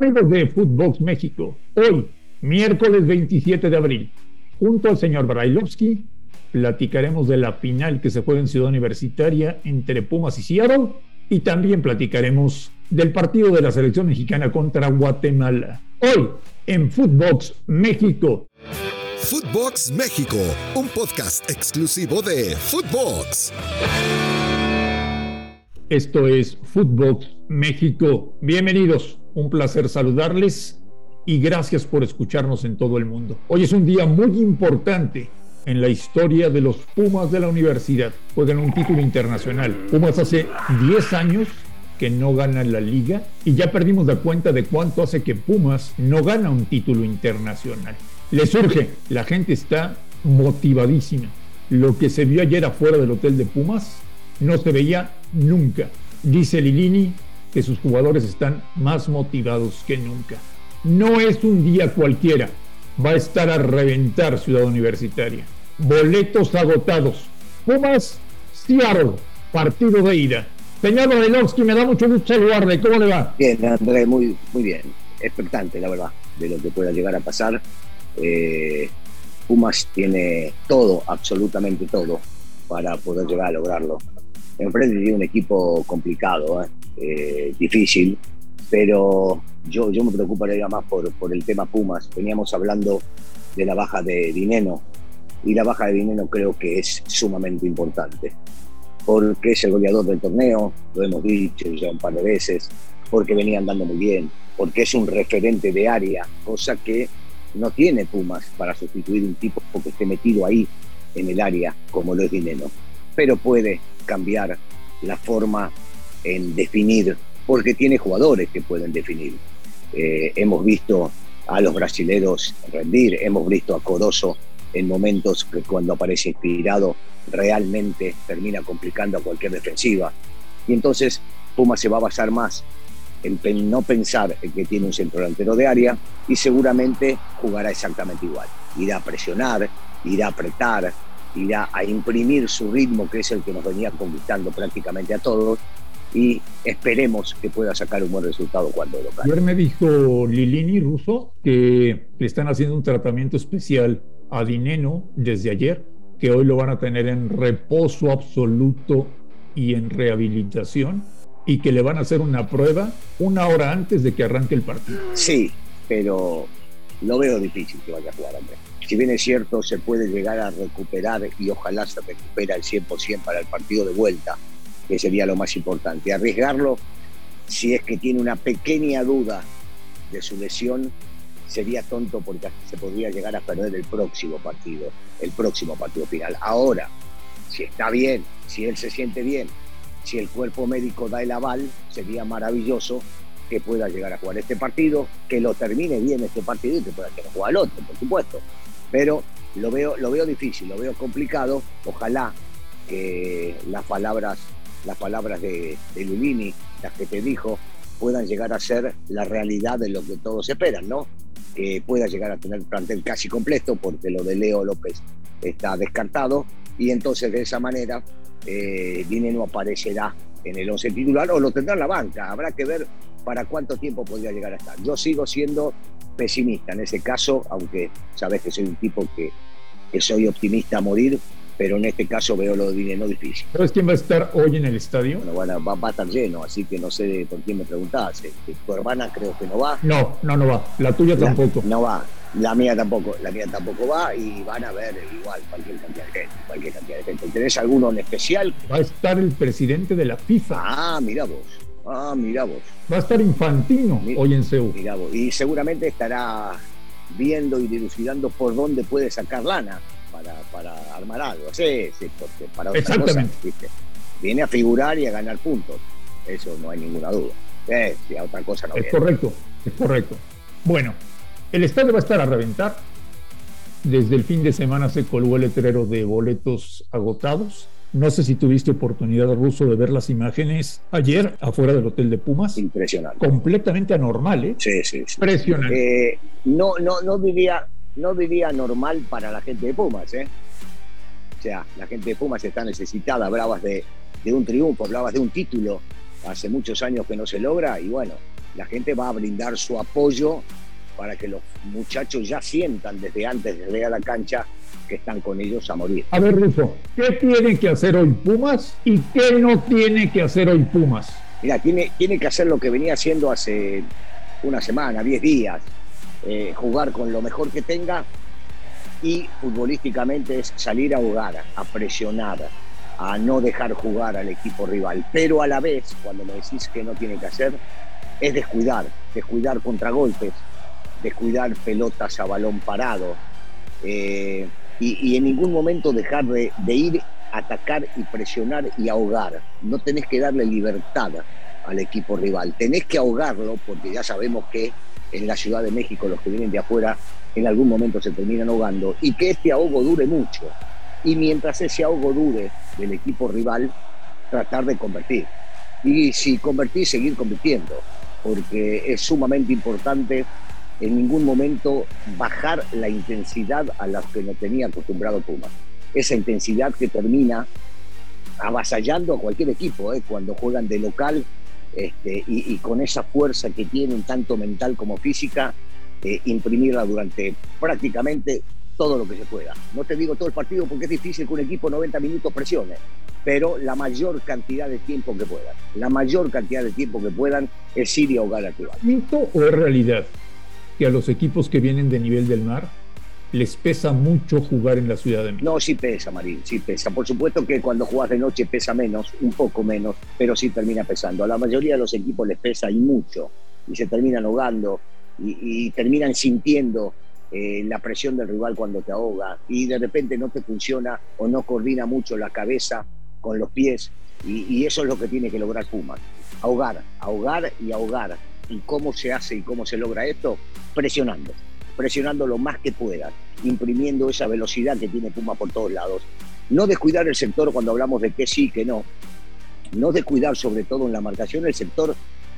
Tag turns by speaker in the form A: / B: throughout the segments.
A: Amigos de Footbox México, hoy, miércoles 27 de abril, junto al señor Brailovsky, platicaremos de la final que se juega en Ciudad Universitaria entre Pumas y Seattle y también platicaremos del partido de la selección mexicana contra Guatemala. Hoy, en Footbox México.
B: Footbox México, un podcast exclusivo de Footbox.
A: Esto es Footbox México. Bienvenidos un placer saludarles y gracias por escucharnos en todo el mundo. Hoy es un día muy importante en la historia de los Pumas de la universidad. Juegan un título internacional. Pumas hace 10 años que no gana la liga y ya perdimos la cuenta de cuánto hace que Pumas no gana un título internacional. Le surge, la gente está motivadísima. Lo que se vio ayer afuera del hotel de Pumas no se veía nunca. Dice Lilini, que sus jugadores están más motivados que nunca. No es un día cualquiera, va a estar a reventar Ciudad Universitaria. Boletos agotados. Pumas, Seattle, partido de ida. Señor Adelowski, me da mucho gusto saludarle. ¿Cómo le va?
C: Bien, André, muy, muy bien. Expectante, la verdad, de lo que pueda llegar a pasar. Eh, Pumas tiene todo, absolutamente todo, para poder llegar a lograrlo. Enfrente tiene un equipo complicado, ¿eh? Eh, difícil, pero yo, yo me preocuparía más por, por el tema Pumas. Veníamos hablando de la baja de Dineno y la baja de Dineno creo que es sumamente importante porque es el goleador del torneo, lo hemos dicho ya un par de veces, porque venía andando muy bien, porque es un referente de área, cosa que no tiene Pumas para sustituir un tipo que esté metido ahí en el área como lo es Dineno, pero puede cambiar la forma en definir, porque tiene jugadores que pueden definir. Eh, hemos visto a los brasileros rendir, hemos visto a Corozo en momentos que cuando aparece inspirado realmente termina complicando a cualquier defensiva. Y entonces Puma se va a basar más en no pensar en que tiene un centro delantero de área y seguramente jugará exactamente igual. Irá a presionar, irá a apretar, irá a imprimir su ritmo, que es el que nos venía conquistando prácticamente a todos, y esperemos que pueda sacar un buen resultado cuando lo
A: Ayer me dijo Lilini Russo que le están haciendo un tratamiento especial a Dineno desde ayer, que hoy lo van a tener en reposo absoluto y en rehabilitación, y que le van a hacer una prueba una hora antes de que arranque el partido.
C: Sí, pero lo veo difícil que vaya a jugar Andrés. Si bien es cierto, se puede llegar a recuperar y ojalá se recupera el 100% para el partido de vuelta, que sería lo más importante. Arriesgarlo, si es que tiene una pequeña duda de su lesión, sería tonto porque se podría llegar a perder el próximo partido, el próximo partido final. Ahora, si está bien, si él se siente bien, si el cuerpo médico da el aval, sería maravilloso que pueda llegar a jugar este partido, que lo termine bien este partido y que pueda llegar a jugar el otro, por supuesto. Pero lo veo, lo veo difícil, lo veo complicado. Ojalá que las palabras las palabras de, de Lulini, las que te dijo, puedan llegar a ser la realidad de lo que todos esperan, ¿no? Que pueda llegar a tener plantel casi completo, porque lo de Leo López está descartado, y entonces de esa manera eh, no aparecerá en el 11 titular o lo tendrá en la banca. Habrá que ver para cuánto tiempo podría llegar a estar. Yo sigo siendo pesimista en ese caso, aunque sabes que soy un tipo que, que soy optimista a morir, pero en este caso veo lo de dinero difícil.
A: ¿Sabes quién va a estar hoy en el estadio?
C: Bueno, va, a estar lleno, así que no sé por quién me preguntabas. Este, tu hermana creo que no va.
A: No, no, no va. La tuya tampoco.
C: No va. La mía tampoco, la mía tampoco va y van a ver igual cualquier cantidad de gente, cualquier cantidad de gente. ¿Tenés alguno en especial?
A: Va a estar el presidente de la FIFA.
C: Ah, mira vos. Ah, mira vos.
A: Va a estar Infantino hoy en Seúl.
C: Mira vos. Y seguramente estará viendo y dilucidando por dónde puede sacar lana para, armar algo. Sí, sí, porque para otra cosa, viene a figurar y a ganar puntos. Eso no hay ninguna duda. A otra cosa no
A: Es correcto, es correcto. Bueno, el estadio va a estar a reventar. Desde el fin de semana se colgó el letrero de boletos agotados. No sé si tuviste oportunidad, Ruso, de ver las imágenes ayer afuera del Hotel de Pumas.
C: Impresionante.
A: Completamente anormal, ¿eh?
C: Sí, sí. sí.
A: Impresionante.
C: Eh, no, no, no diría, no diría normal para la gente de Pumas, ¿eh? O sea, la gente de Pumas está necesitada, hablabas de, de un triunfo, hablabas de un título, hace muchos años que no se logra y bueno, la gente va a brindar su apoyo para que los muchachos ya sientan desde antes de llegar a la cancha que están con ellos a morir.
A: A ver, Rufo, ¿qué tiene que hacer hoy Pumas y qué no tiene que hacer hoy Pumas?
C: Mira, tiene, tiene que hacer lo que venía haciendo hace una semana, diez días, eh, jugar con lo mejor que tenga y futbolísticamente es salir a jugar, a presionar, a no dejar jugar al equipo rival. Pero a la vez, cuando me decís que no tiene que hacer, es descuidar, descuidar contragolpes, descuidar pelotas a balón parado eh, y, en ningún momento dejar de, de ir atacar y presionar y ahogar. No tenés que darle libertad al equipo rival, tenés que ahogarlo porque ya sabemos que en la Ciudad de México los que vienen de afuera en algún momento se terminan ahogando y que este ahogo dure mucho. Y mientras ese ahogo dure del equipo rival, tratar de convertir. Y si convertir, seguir convirtiendo, porque es sumamente importante en ningún momento bajar la intensidad a la que no tenía acostumbrado Pumas. Esa intensidad que termina avasallando a cualquier equipo, ¿eh? cuando juegan de local este, y, con esa fuerza que tienen, tanto mental como física, eh, imprimirla durante prácticamente todo lo que se pueda. No te digo todo el partido porque es difícil que un equipo 90 minutos presione, pero la mayor cantidad de tiempo que puedan. La mayor cantidad de tiempo que puedan es ir y ahogar al rival.
A: ¿Mito o realidad que a los equipos que vienen de nivel del mar les pesa mucho jugar en la Ciudad de México.
C: No, sí pesa, Marín, sí pesa. Por supuesto que cuando juegas de noche pesa menos, un poco menos, pero sí termina pesando. A la mayoría de los equipos les pesa y mucho, y se terminan ahogando y, terminan sintiendo eh, la presión del rival cuando te ahoga, y de repente no te funciona o no coordina mucho la cabeza con los pies, y, y eso es lo que tiene que lograr Puma. Ahogar, ahogar y ahogar. ¿Y cómo se hace y cómo se logra esto? Presionando presionando lo más que puedan, imprimiendo esa velocidad que tiene Puma por todos lados. No descuidar el sector cuando hablamos de que sí, que no. No descuidar sobre todo en la marcación el sector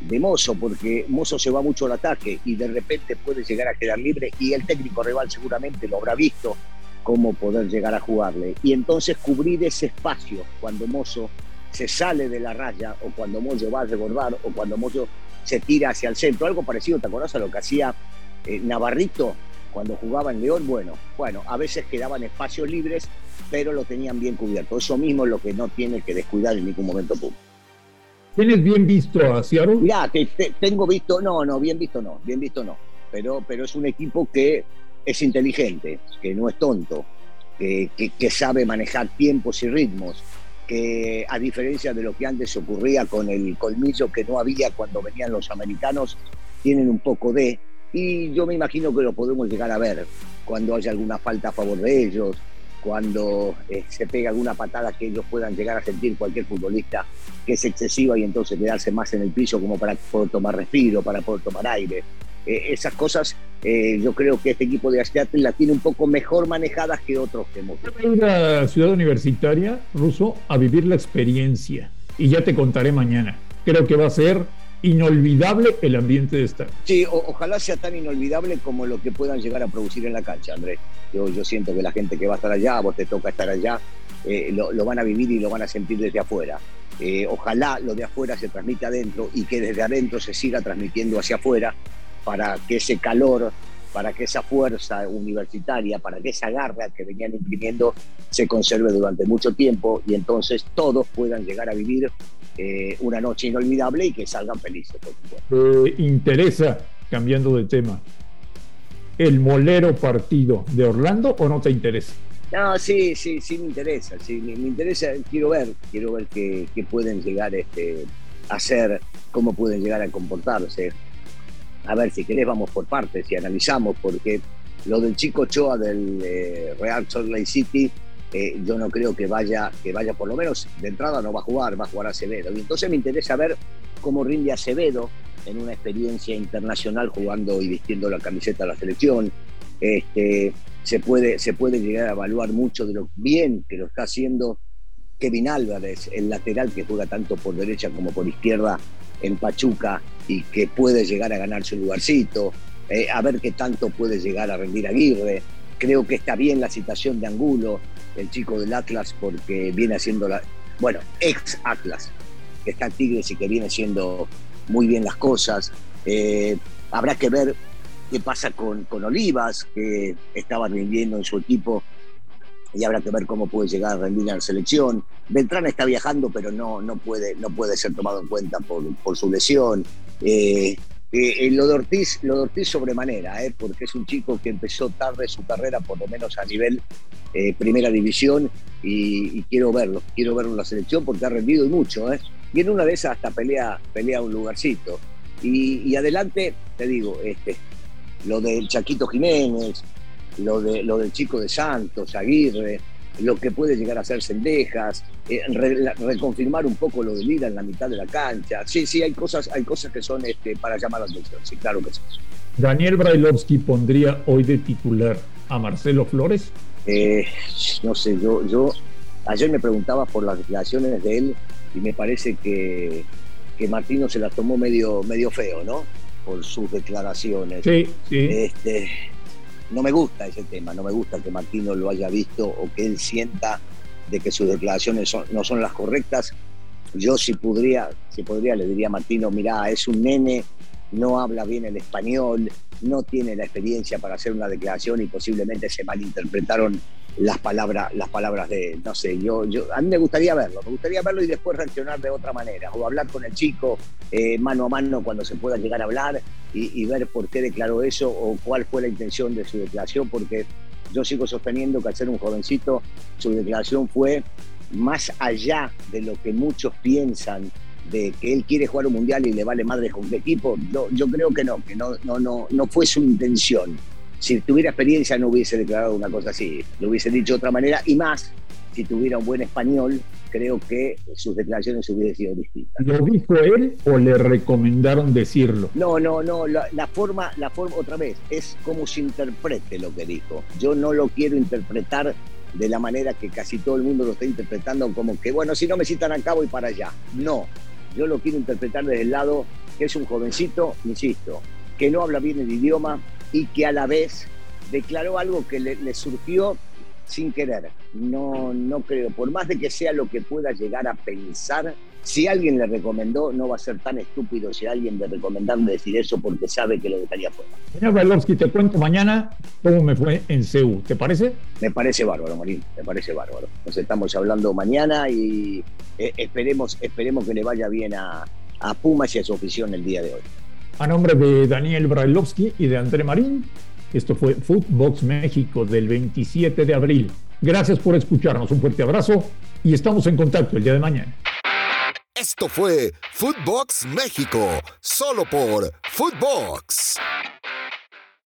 C: de Mozo, porque Mozo se va mucho al ataque y de repente puede llegar a quedar libre y el técnico rival seguramente lo habrá visto cómo poder llegar a jugarle. Y entonces cubrir ese espacio cuando Mozo se sale de la raya o cuando Mozo va a rebordar o cuando Mozo se tira hacia el centro. Algo parecido, ¿te acordás a lo que hacía eh, Navarrito, cuando jugaba en León, bueno, bueno, a veces quedaban espacios libres, pero lo tenían bien cubierto. Eso mismo es lo que no tiene que descuidar en ningún momento Puma.
A: ¿Tienes bien visto a Seattle?
C: Mirá, tengo visto, no, no, bien visto no, bien visto no. Pero, pero es un equipo que es inteligente, que no es tonto, que, que sabe manejar tiempos y ritmos, que a diferencia de lo que antes ocurría con el colmillo que no había cuando venían los americanos, tienen un poco de, y yo me imagino que lo podemos llegar a ver cuando haya alguna falta a favor de ellos, cuando eh, se pega alguna patada que ellos puedan llegar a sentir cualquier futbolista que es excesiva y entonces quedarse más en el piso como para poder tomar respiro, para poder tomar aire. Eh, esas cosas eh, yo creo que este equipo de Astiate la tiene un poco mejor manejadas que otros que hemos
A: visto. ir a Ciudad Universitaria, Ruso, a vivir la experiencia y ya te contaré mañana. Creo que va a ser inolvidable el ambiente de estar.
C: Sí, ojalá sea tan inolvidable como lo que puedan llegar a producir en la cancha, Andrés. Yo, yo siento que la gente que va a estar allá, vos te toca estar allá, eh, lo, van a vivir y lo van a sentir desde afuera. Eh, ojalá lo de afuera se transmita adentro y que desde adentro se siga transmitiendo hacia afuera para que ese calor, para que esa fuerza universitaria, para que esa garra que venían imprimiendo se conserve durante mucho tiempo y entonces todos puedan llegar a vivir eh, una noche inolvidable y que salgan felices,
A: ¿Te interesa, cambiando de tema, el molero partido de Orlando o no te interesa?
C: No, sí, sí, sí me interesa, sí, me, interesa, quiero ver, quiero ver qué, pueden llegar este, a hacer, cómo pueden llegar a comportarse. A ver, si querés vamos por partes y analizamos, porque lo del chico Choa del eh, Real Salt Lake City eh, yo no creo que vaya, que vaya, por lo menos de entrada no va a jugar, va a jugar Acevedo. Y entonces me interesa ver cómo rinde Acevedo en una experiencia internacional jugando y vistiendo la camiseta de la selección. Este, se, puede, se puede llegar a evaluar mucho de lo bien que lo está haciendo Kevin Álvarez, el lateral que juega tanto por derecha como por izquierda en Pachuca y que puede llegar a ganarse un lugarcito. Eh, a ver qué tanto puede llegar a rendir Aguirre. Creo que está bien la situación de Angulo, el chico del Atlas, porque viene haciendo la. Bueno, ex Atlas, que está en Tigres y que viene haciendo muy bien las cosas. Eh, habrá que ver qué pasa con, con Olivas, que estaba rindiendo en su equipo y habrá que ver cómo puede llegar a rendir en la selección. Beltrán está viajando, pero no, no, puede, no puede ser tomado en cuenta por, por su lesión. Eh, eh, lo, de Ortiz, lo Ortiz sobremanera, eh, porque es un chico que empezó tarde su carrera, por lo menos a nivel eh, primera división, y, quiero verlo, quiero verlo en la selección porque ha rendido y mucho. Eh. Y en una de esas hasta pelea, pelea un lugarcito. Y, y adelante, te digo, este, lo del Chaquito Jiménez, lo, de, lo del chico de Santos, Aguirre, lo que puede llegar a ser Cendejas, eh, reconfirmar un poco lo de Lira en la mitad de la cancha. Sí, sí, hay cosas, hay cosas que son este, para llamar la atención, sí, claro que sí.
A: ¿Daniel Brailovsky pondría hoy de titular a Marcelo Flores?
C: Eh, no sé, yo, yo ayer me preguntaba por las declaraciones de él y me parece que, que Martino se las tomó medio, medio feo, ¿no? Por sus declaraciones.
A: Sí, sí.
C: Este, no me gusta ese tema, no me gusta que Martino lo haya visto o que él sienta de que sus declaraciones no son las correctas. Yo si podría, si podría le diría a Martino, mira, es un nene, no habla bien el español, no tiene la experiencia para hacer una declaración y posiblemente se malinterpretaron las palabras, las palabras de, no sé, yo, yo, a mí me gustaría verlo, me gustaría verlo y después reaccionar de otra manera, o hablar con el chico eh, mano a mano cuando se pueda llegar a hablar y, ver por qué declaró eso o cuál fue la intención de su declaración, porque yo sigo sosteniendo que al ser un jovencito, su declaración fue más allá de lo que muchos piensan de que él quiere jugar un mundial y le vale madre con qué equipo, yo, yo creo que no, que no, no, no, no fue su intención si tuviera experiencia no hubiese declarado una cosa así, lo hubiese dicho de otra manera y más, si tuviera un buen español, creo que sus declaraciones hubiesen sido distintas.
A: ¿Lo dijo él o le recomendaron decirlo?
C: No, no, no, la, forma, la forma, otra vez, es como se interprete lo que dijo. Yo no lo quiero interpretar de la manera que casi todo el mundo lo está interpretando, como que, bueno, si no me citan a cabo y para allá. No, yo lo quiero interpretar desde el lado que es un jovencito, insisto, que no habla bien el idioma, y que a la vez declaró algo que le, surgió sin querer. No, no creo, por más de que sea lo que pueda llegar a pensar, si alguien le recomendó, no va a ser tan estúpido si alguien le recomendarle decir eso porque sabe que lo dejaría fuera.
A: Señor Brailovsky, te cuento mañana cómo me fue en CEU, ¿te parece?
C: Me parece bárbaro, Marín, me parece bárbaro. Nos estamos hablando mañana y eh, esperemos, esperemos que le vaya bien a, a Pumas y a su afición el día de hoy.
A: A nombre de Daniel Brailovsky y de André Marín, esto fue Footbox México del 27 de abril. Gracias por escucharnos, un fuerte abrazo y estamos en contacto el día de mañana.
B: Esto fue Footbox México, solo por Footbox.